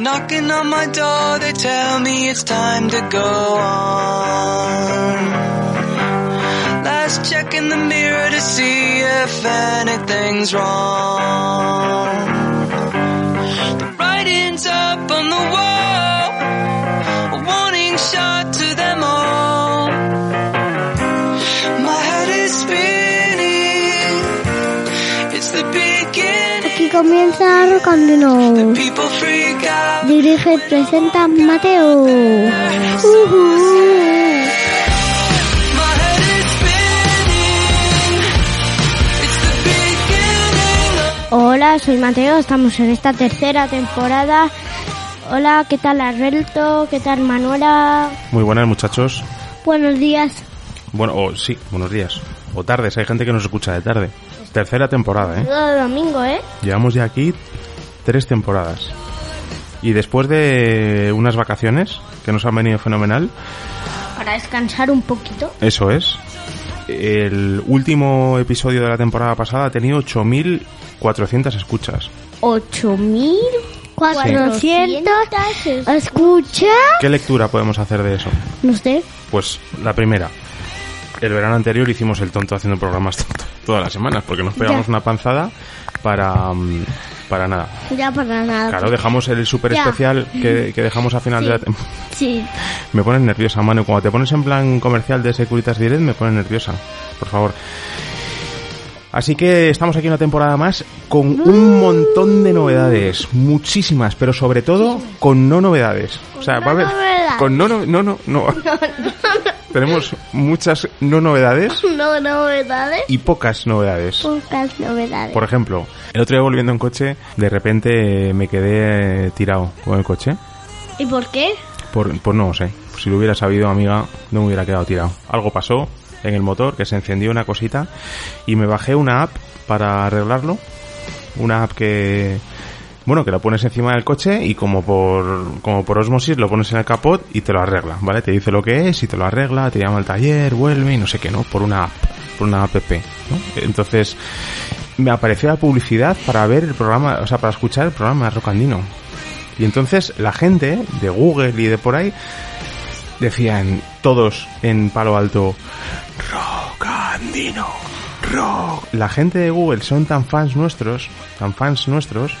Knocking on my door, they tell me it's time to go on. Last check in the mirror to see if anything's wrong. Comienza out. Dirige y presenta Mateo. Hola, soy Mateo, estamos en esta tercera temporada. Hola, ¿qué tal Alberto? ¿Qué tal Manuela? Muy buenas muchachos. Buenos días. Bueno, o sí, buenos días. O tardes, hay gente que nos escucha de tarde. Tercera temporada, ¿eh? Todo domingo, ¿eh? Llevamos ya aquí tres temporadas. Y después de unas vacaciones que nos han venido fenomenal, Para descansar un poquito. eso es. El último episodio de la temporada pasada ha tenido 8.400 escuchas. 8.400 escucha. ¿Qué lectura podemos hacer de eso? No sé. Pues la primera. El verano anterior hicimos el tonto haciendo programas todas las semanas porque nos pegamos Ya. una panzada para, mm, para nada. Ya para nada. Claro, dejamos el super Ya. especial que, que dejamos a final Sí. de la temporada. Sí. Me pones nerviosa, Manu. Cuando te pones en plan comercial de Securitas Direct, me pones nerviosa. Por favor. Así que estamos aquí una temporada más con un montón de novedades, muchísimas, pero sobre todo con no novedades. O sea, va a haber con no no no no, no. Tenemos muchas no novedades No novedades. y pocas novedades. Pocas novedades. Por ejemplo, el otro día volviendo en coche, de repente me quedé tirado con el coche. ¿Y por qué? Por, pues no lo sé. Si lo hubiera sabido, amiga, no me hubiera quedado tirado. Algo pasó en el motor, que se encendió una cosita, y me bajé una app para arreglarlo. Una app que, bueno, que la pones encima del coche y como por, como por osmosis lo pones en el capot y te lo arregla, ¿vale? Te dice lo que es y te lo arregla, te llama al taller, vuelve y no sé qué, ¿no? Por una app, por una app, ¿no? Entonces, me apareció la publicidad para ver el programa, o sea, para escuchar el programa Rocandino. Y entonces la gente de Google y de por ahí decían todos en palo alto, Rocandino, rock. La gente de Google son tan fans nuestros, tan fans nuestros,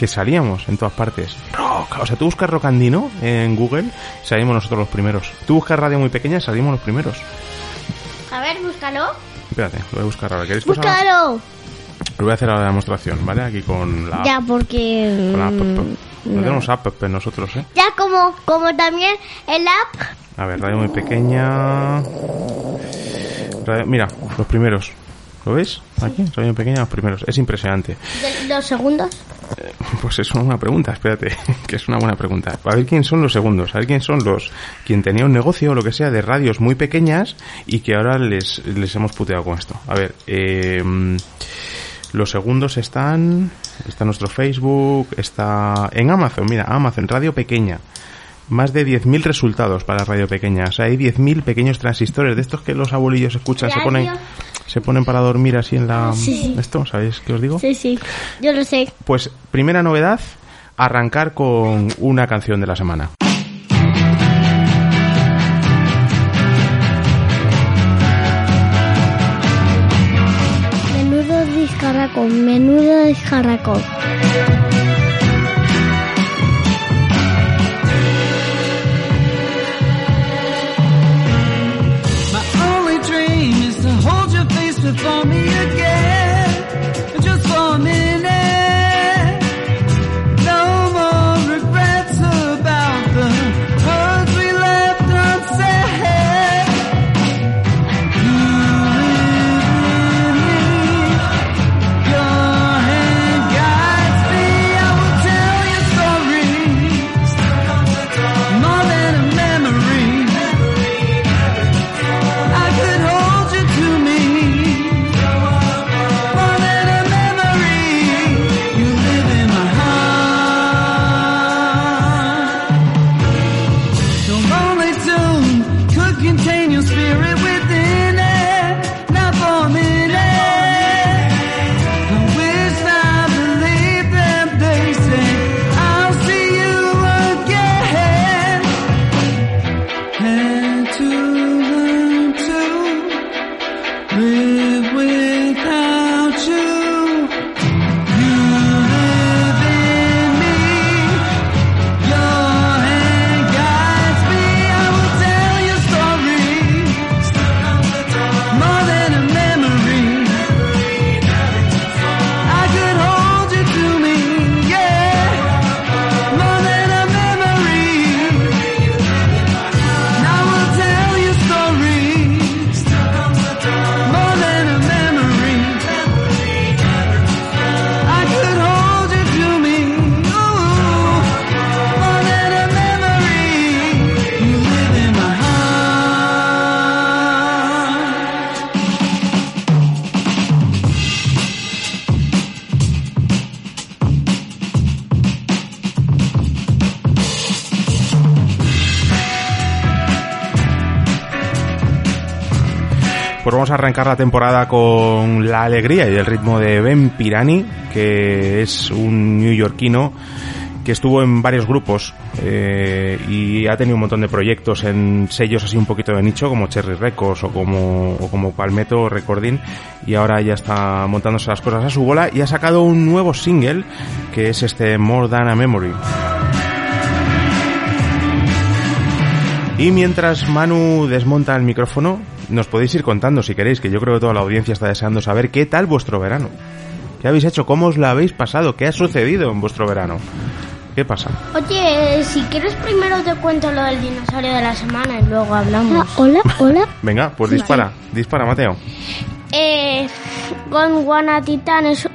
que salíamos en todas partes. Rock. O sea, tú buscas Rocandino en Google, salimos nosotros los primeros. Tú buscas radio muy pequeña, salimos los primeros. A ver, búscalo. Espérate, lo voy a buscar ahora. ¿Queréis Búscalo. Lo voy a hacer ahora la demostración, ¿vale? Aquí con la Ya, porque... con la app. mm, No, no. tenemos app nosotros, ¿eh? Ya como, como también el app. A ver, radio muy pequeña. Radio- mira, los primeros. ¿Lo ves? Aquí, radio muy pequeña, los primeros. Es impresionante. Dos segundos. Pues es una pregunta, espérate, que es una buena pregunta. A ver quién son los segundos, a ver quién son los quien tenía un negocio o lo que sea de radios muy pequeñas y que ahora les, les hemos puteado con esto. A ver, eh, los segundos están, está nuestro Facebook, está en Amazon, mira, Amazon, radio pequeña. Más de 10.000 resultados para radio pequeña. O sea, hay 10.000 pequeños transistores de estos que los abuelillos escuchan, se Radio. ponen, se ponen para dormir así en la... Sí. ¿Esto? ¿Sabéis qué os digo? Sí, sí. Yo lo sé. Pues primera novedad, arrancar con una canción de la semana. Menudo discarracón, menudo discarracón. Arrancar la temporada con la alegría y el ritmo de Ben Pirani, que es un neoyorquino que estuvo en varios grupos eh, y ha tenido un montón de proyectos en sellos así un poquito de nicho como Cherry Records o como, o como Palmetto Recording y ahora ya está montándose las cosas a su bola y ha sacado un nuevo single que es este More Than a Memory. Y mientras Manu desmonta el micrófono, nos podéis ir contando si queréis, que yo creo que toda la audiencia está deseando saber qué tal vuestro verano. ¿Qué habéis hecho? ¿Cómo os lo habéis pasado? ¿Qué ha sucedido en vuestro verano? ¿Qué pasa? Oye, si quieres primero te cuento lo del dinosaurio de la semana y luego hablamos. Hola, hola. Venga, pues dispara, dispara, Mateo. Eh, Gondwana Titan es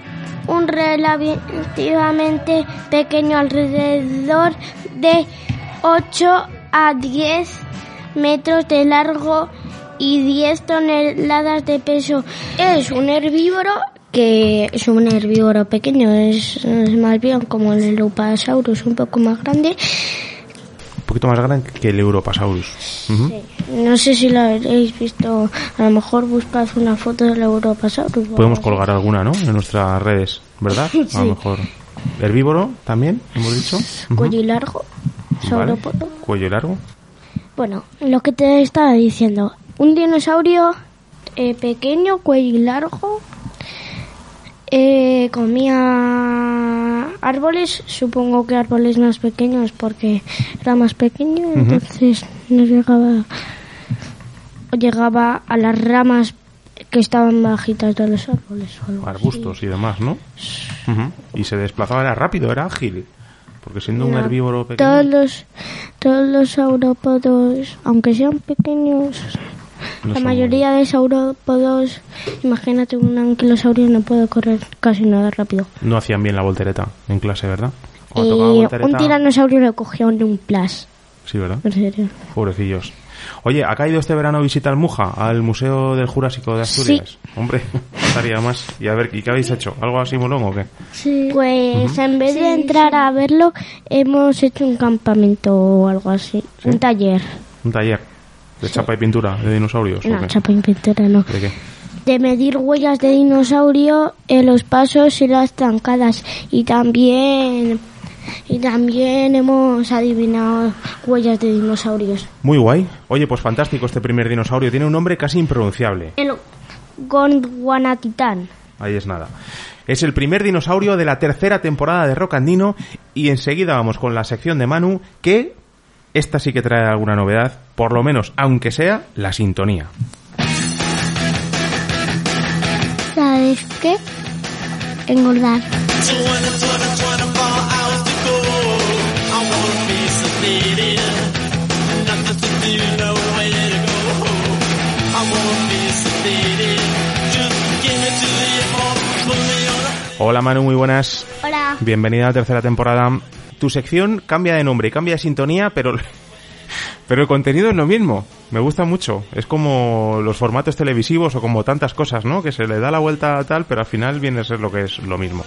un relativamente pequeño, alrededor de 8 a 10 metros de largo y 10 toneladas de peso. Es un herbívoro que es un herbívoro pequeño, es, es más bien como el Europasaurus, un poco más grande. Un poquito más grande que el Europasaurus. Ujú. No sé si lo habréis visto, a lo mejor buscad una foto del Europasaurus. Podemos colgar alguna, ¿no? En nuestras redes, ¿verdad? A Sí. lo mejor. Herbívoro también, hemos dicho. así. Ujú. Cuello largo, Vale. Cuello largo. Bueno, lo que te estaba diciendo, un dinosaurio eh, pequeño, cuello largo, eh, comía árboles, supongo que árboles más pequeños porque era más pequeño, entonces no llegaba, llegaba a las ramas que estaban bajitas de los árboles o algo así. arbustos y demás, ¿no? Y se desplazaba, era rápido, era ágil. Porque siendo un herbívoro pequeño. Todos los, todos los saurópodos, aunque sean pequeños, la mayoría de saurópodos, imagínate un anquilosaurio no puede correr casi nada rápido. No hacían bien la voltereta en clase, ¿verdad? Cuando Y tocaba un voltereta. tiranosaurio le cogió en un plas, Sí, ¿verdad? en serio. Pobrecillos. Oye, ¿ha caído este verano visita al Muja, al Museo del Jurásico de Asturias? Hombre, estaría más. Y a ver, ¿y qué habéis hecho? ¿Algo así molón o qué? Pues en vez de entrar a verlo, hemos hecho un campamento o algo así, un taller. Un taller de chapa y pintura de dinosaurios. ¿o No, chapa y pintura no. ¿De qué? de medir huellas de dinosaurio en los pasos y las zancadas y también y también hemos adivinado huellas de dinosaurios. Muy guay. Oye, pues fantástico este primer dinosaurio. Tiene un nombre casi impronunciable. El Gondwanatitán. Ahí es nada. Es el primer dinosaurio de la tercera temporada de Rock Andino y enseguida vamos con la sección de Manu que esta sí que trae alguna novedad, por lo menos, aunque sea, la sintonía. ¿Sabes qué? Engordar. Hola Manu, muy buenas. Hola. Bienvenida a la tercera temporada. Tu sección cambia de nombre y cambia de sintonía, pero pero el contenido es lo mismo. Me gusta mucho. Es como los formatos televisivos o como tantas cosas, ¿no? Que se le da la vuelta a tal, pero al final viene a ser lo que es lo mismo.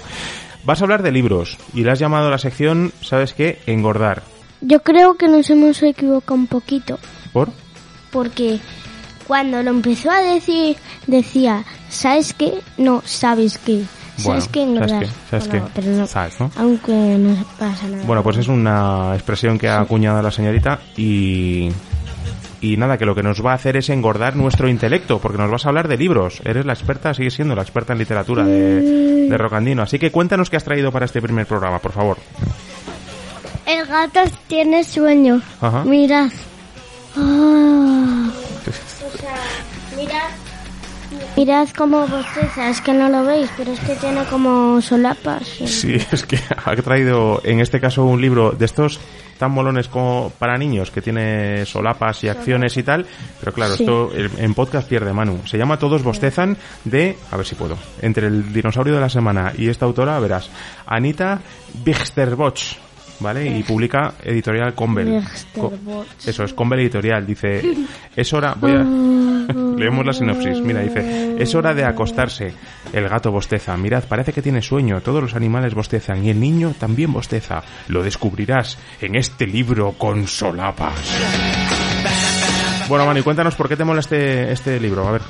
Vas a hablar de libros y le has llamado a la sección, ¿sabes qué? Engordar. Yo creo que nos hemos equivocado un poquito ¿Por? porque cuando lo empezó a decir decía, ¿sabes qué? No, ¿sabes qué? Bueno, ¿Sabes qué? Engordar. ¿sabes qué? ¿Sabes Bueno, qué? pero no- ¿Sabes, no? Aunque no pasa nada. Bueno, pues es una expresión que ha acuñado la señorita y... Y nada, que lo que nos va a hacer es engordar nuestro intelecto, porque nos vas a hablar de libros. Eres la experta, sigues siendo la experta en literatura de, de Rocandino. Así que cuéntanos qué has traído para este primer programa, por favor. El gato tiene sueño. Ajá. Mirad. Ah. mirad. Cómo bosteza. Es que no lo veis, pero es que tiene como solapas. Sí, es que ha traído en este caso un libro de estos tan molones como para niños, que tiene solapas y acciones y tal, pero claro, Sí. esto en podcast pierde Manu. Se llama Todos bostezan de, a ver si puedo, entre el dinosaurio de la semana y esta autora, verás, Anita Bigsterboch. ¿Vale? Y publica editorial Convel. Bigsterboch. Eso es, Convel Editorial. Dice, es hora, voy a... Leemos la sinopsis. Mira, dice, es hora de acostarse. El gato bosteza. Mirad, parece que tiene sueño. Todos los animales bostezan y el niño también bosteza. Lo descubrirás en este libro con solapas. Bueno, Manu, cuéntanos por qué te mola este, este libro. A ver.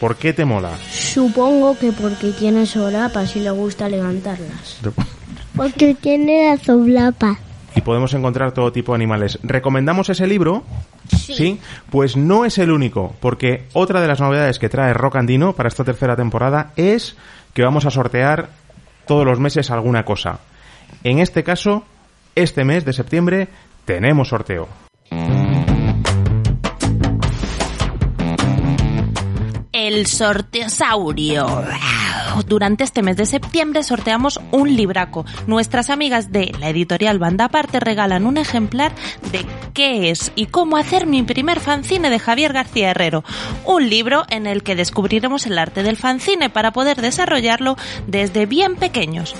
¿Por qué te mola? Supongo que porque tiene solapas y le gusta levantarlas. Porque tiene la soblapa. y podemos encontrar todo tipo de animales. ¿Recomendamos ese libro? Sí. Pues no es el único, porque otra de las novedades que trae Rock Andino para esta tercera temporada es que vamos a sortear todos los meses alguna cosa. En este caso, este mes de septiembre tenemos sorteo. El sorteosaurio. Durante este mes de septiembre sorteamos un libraco. Nuestras amigas de la editorial Banda Aparte regalan un ejemplar de qué es y cómo hacer mi primer fanzine de Javier García Herrero. Un libro en el que descubriremos el arte del fanzine para poder desarrollarlo desde bien pequeños.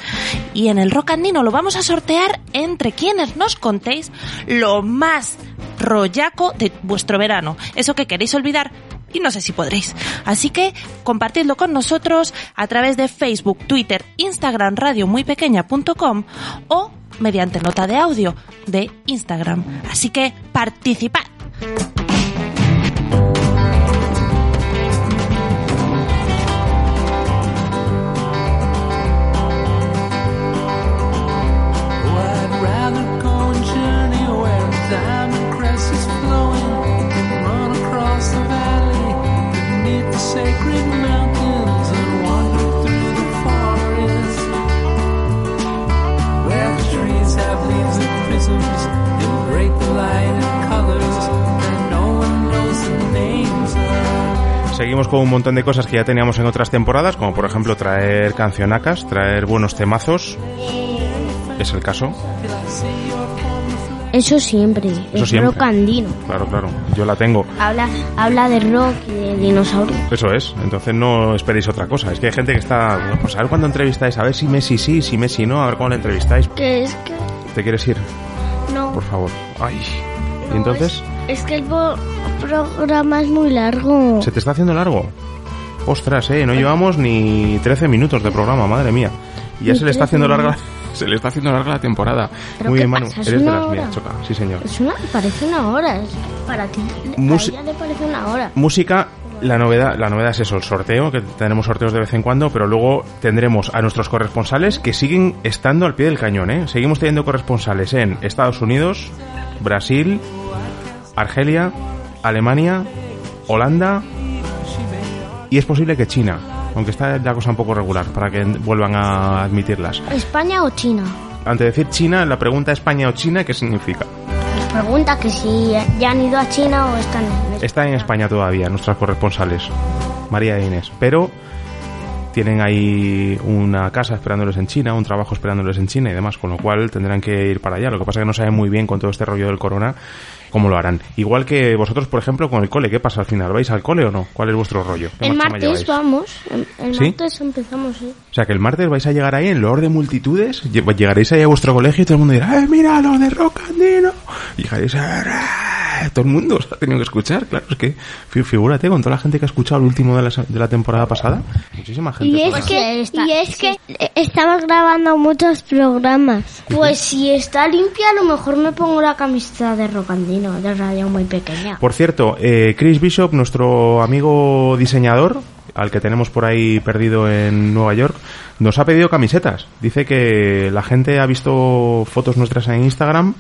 Y en el Rock Andino lo vamos a sortear entre quienes nos contéis lo más rollaco de vuestro verano. Eso que queréis olvidar y no sé si podréis. Así que compartidlo con nosotros a través de Facebook, Twitter, Instagram, radiomuypequeña.com o mediante nota de audio de Instagram. Así que participad. Seguimos con un montón de cosas que ya teníamos en otras temporadas, como por ejemplo traer cancionacas, traer buenos temazos. Es el caso. Eso siempre. Eso es siempre. rock andino. Claro, claro. Yo la tengo. Habla, habla de rock y de dinosaurios. Eso es, entonces no esperéis otra cosa. Es que hay gente que está, bueno, pues a ver cuándo entrevistáis, a ver si Messi sí, si Messi no, a ver cómo le entrevistáis. Que es que ¿Te quieres ir? no. Por favor. Ay. ¿Y entonces? Es, es que el programa es muy largo. ¿Se te está haciendo largo? Ostras, eh, no llevamos ni 13 minutos de programa, madre mía. Y ya se le está 13 haciendo larga, se le está haciendo larga la temporada. ¿Pero Muy bien, Manu. Eres de las hora? mías, choca. Sí, señor. Es una, parece una hora. es- para ti Musi- a ella le parece una hora. Música, la novedad, la novedad es eso, el sorteo, que tenemos sorteos de vez en cuando, pero luego tendremos a nuestros corresponsales que siguen estando al pie del cañón, ¿eh? Seguimos teniendo corresponsales en Estados Unidos, Brasil, Argelia, Alemania, Holanda y es posible que China, aunque está la cosa un poco regular para que vuelvan a admitirlas. ¿España o China? Ante decir China, la pregunta España o China, ¿qué significa? Nos pregunta que si ya han ido a China o están en Está en España todavía, nuestras corresponsales, María e Inés. Pero tienen ahí una casa esperándoles en China, un trabajo esperándoles en China y demás, con lo cual tendrán que ir para allá. Lo que pasa es que no saben muy bien con todo este rollo del corona cómo lo harán. Igual que vosotros, por ejemplo, con el cole, ¿qué pasa al final? ¿Vais al cole o no? ¿Cuál es vuestro rollo? ¿Qué El martes vamos. El, el ¿Sí? martes empezamos, sí. O sea, que el martes vais a llegar ahí en loor de multitudes, lle- llegaréis ahí a vuestro colegio y todo el mundo dirá, ¡eh, mira, los de Rock Andino! Y llegaréis a... Todo el mundo os ha tenido que escuchar, claro, es que fi- figúrate con toda la gente que ha escuchado el último de la, se- de la temporada pasada. Muchísima gente. Y es que, está- y es que eh, estamos grabando muchos programas. Pues si está limpia, a lo mejor me pongo la camiseta de Rocandino, de radio muy pequeña. Por cierto, eh, Chris Bishop, nuestro amigo diseñador, al que tenemos por ahí perdido en Nueva York, nos ha pedido camisetas. Dice que la gente ha visto fotos nuestras en Instagram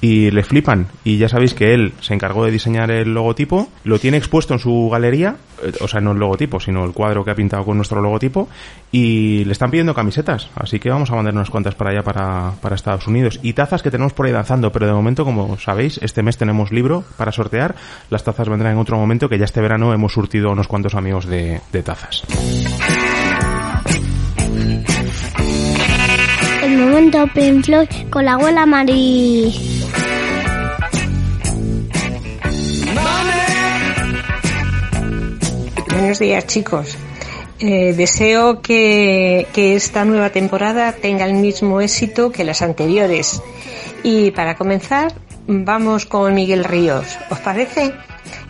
y le flipan. Y ya sabéis que él se encargó de diseñar el logotipo, lo tiene expuesto en su galería, eh, o sea, no el logotipo, sino el cuadro que ha pintado con nuestro logotipo, y le están pidiendo camisetas. Así que vamos a mandar unas cuantas para allá, para, para Estados Unidos. Y tazas que tenemos por ahí danzando, pero de momento, como sabéis, este mes tenemos libro para sortear. Las tazas vendrán en otro momento, que ya este verano hemos surtido unos cuantos amigos de, de tazas. El momento Pink Floyd con la abuela Mari. Buenos días chicos. Eh, deseo que, esta nueva temporada tenga el mismo éxito que las anteriores. Y para comenzar, vamos con Miguel Ríos. ¿Os parece?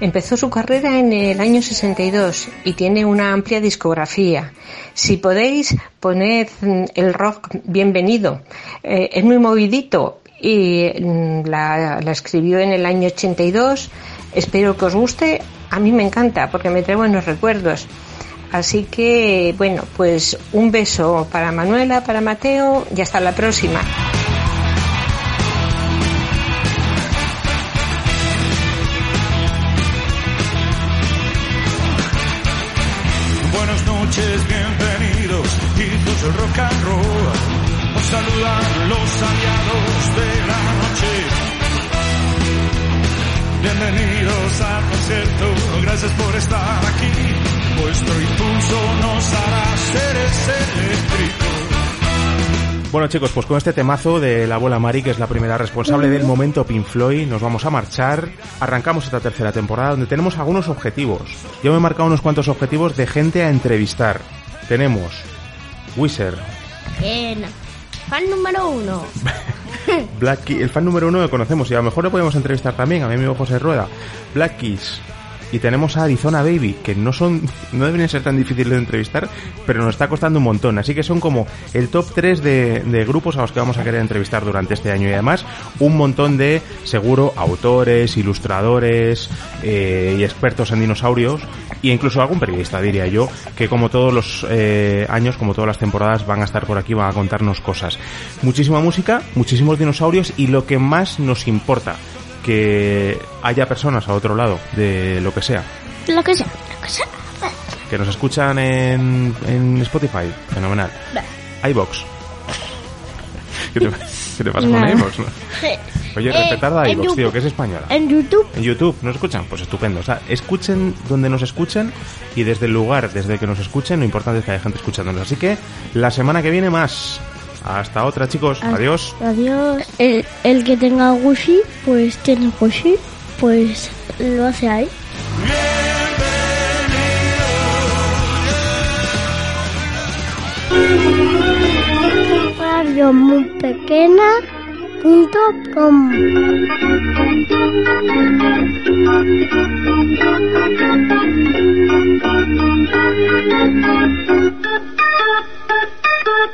Empezó su carrera en el año 62 y tiene una amplia discografía. Si podéis, poned el rock bienvenido. Eh, es muy movidito y mm, la, la escribió en el año 82 Espero que os guste. A mí me encanta porque me trae buenos recuerdos. Así que, bueno, pues un beso para Manuela, para Mateo y hasta la próxima. Bueno chicos, pues con este temazo de la abuela Mari, que es la primera responsable del momento Pink Floyd, nos vamos a marchar. Arrancamos esta tercera temporada donde tenemos algunos objetivos. Yo me he marcado unos cuantos objetivos de gente a entrevistar. Tenemos Wizard, Bien. Fan número uno. Black Keys, el fan número uno que conocemos y a lo mejor le podemos entrevistar también a mi amigo José Rueda. Black Keys. Y tenemos a Arizona Baby, que no son, no deben ser tan difíciles de entrevistar, pero nos está costando un montón. Así que son como el top 3 de, grupos a los que vamos a querer entrevistar durante este año. Y además, un montón de, seguro, autores, ilustradores eh, y expertos en dinosaurios. E incluso algún periodista, diría yo, que como todos los eh, años, como todas las temporadas, van a estar por aquí, van a contarnos cosas. Muchísima música, muchísimos dinosaurios y lo que más nos importa, que haya personas a otro lado de lo que sea, Lo que sea, lo que sea. que nos escuchan en, en Spotify, fenomenal. iBox. ¿Qué te, qué te pasa con Nada. iBox? no? Oye, Eh, respetar a iBox, YouTube. tío, que es española. En YouTube. En YouTube, ¿nos escuchan? Pues estupendo. O sea, escuchen donde nos escuchen y desde el lugar desde que nos escuchen, lo importante es que haya gente escuchándonos. Así que la semana que viene más. Hasta otra, chicos. Ah, adiós. Adiós. El, el, que tenga wifi, pues tiene wifi, pues lo hace ahí. Radio muy pequeña punto com.